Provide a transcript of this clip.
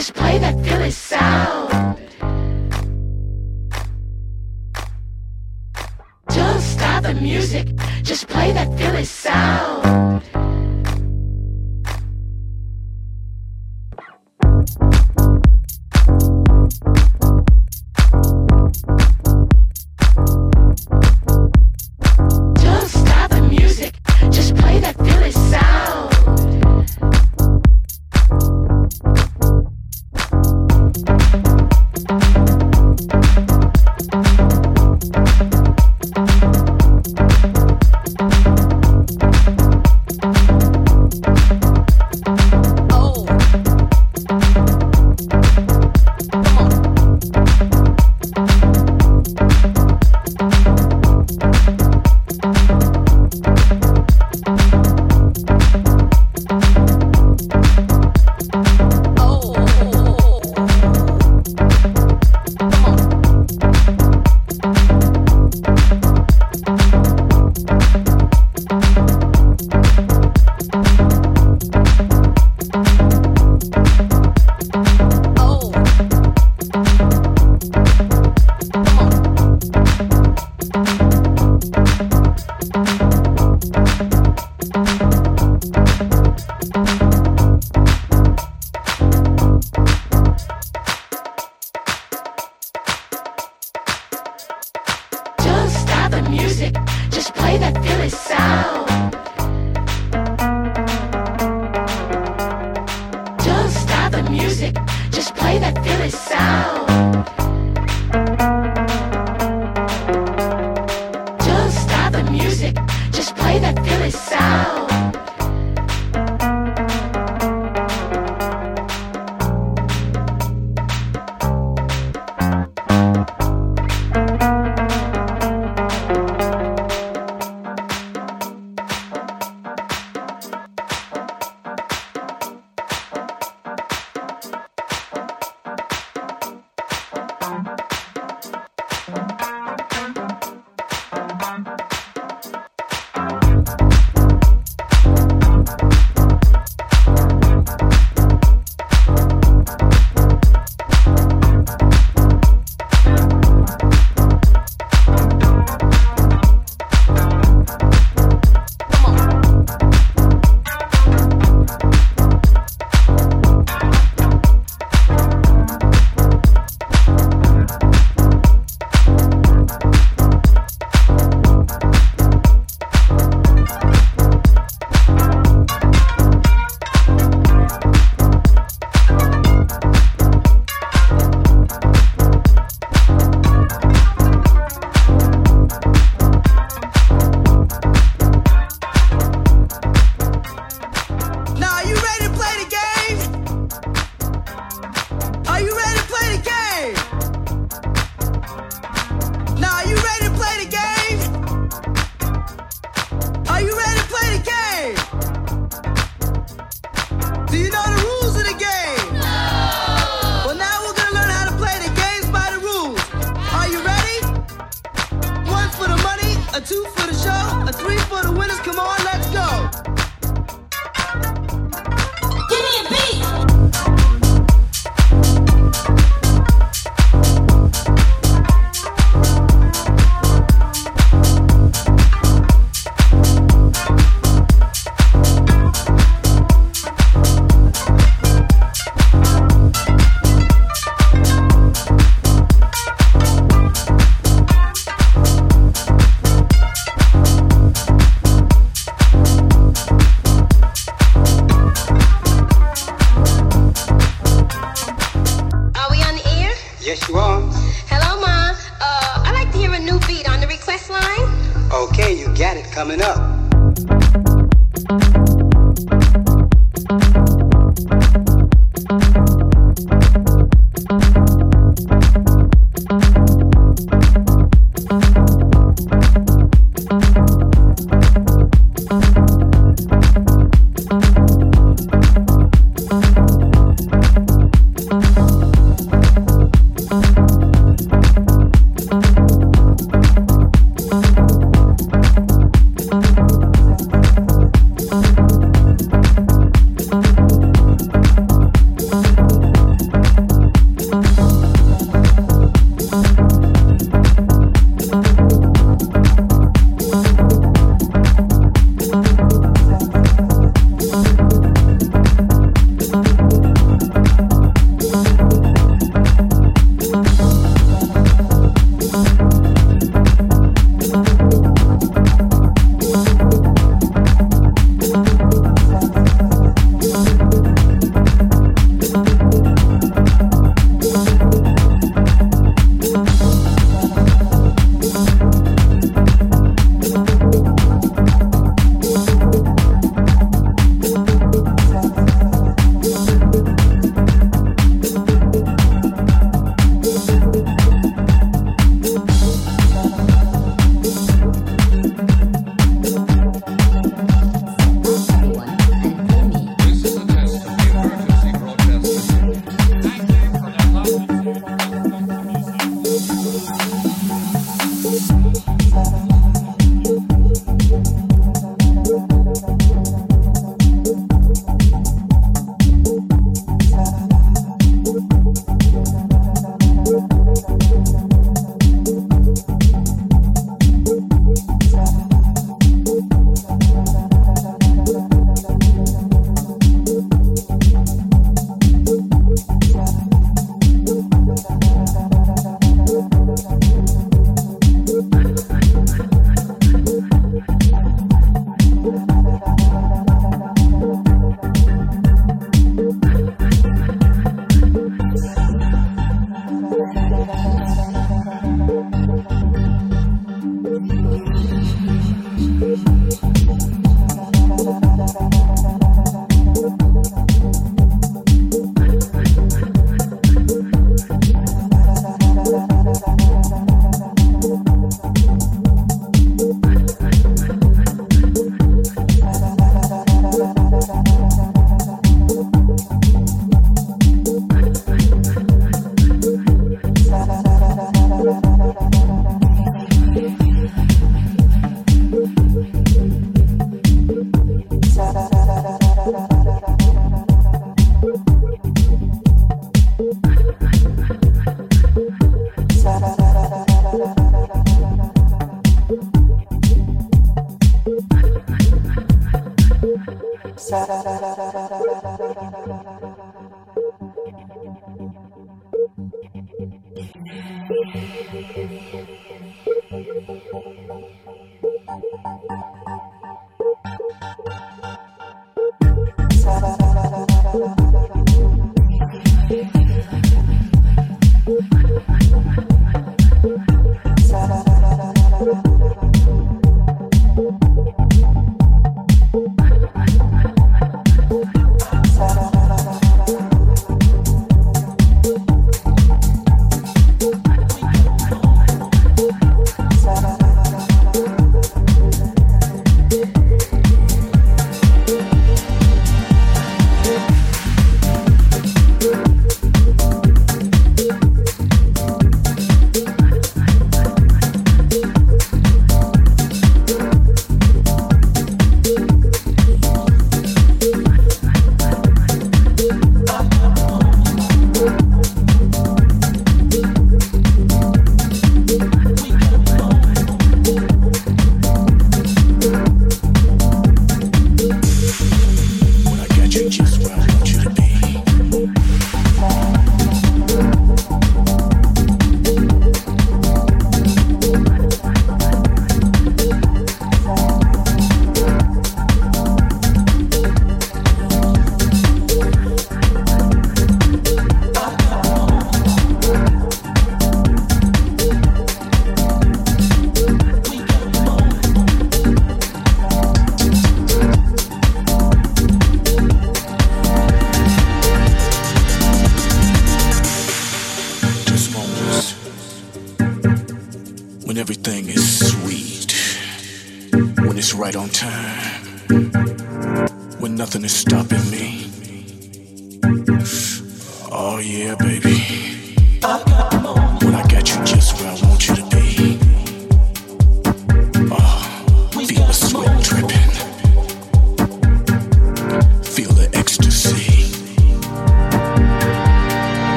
Just play that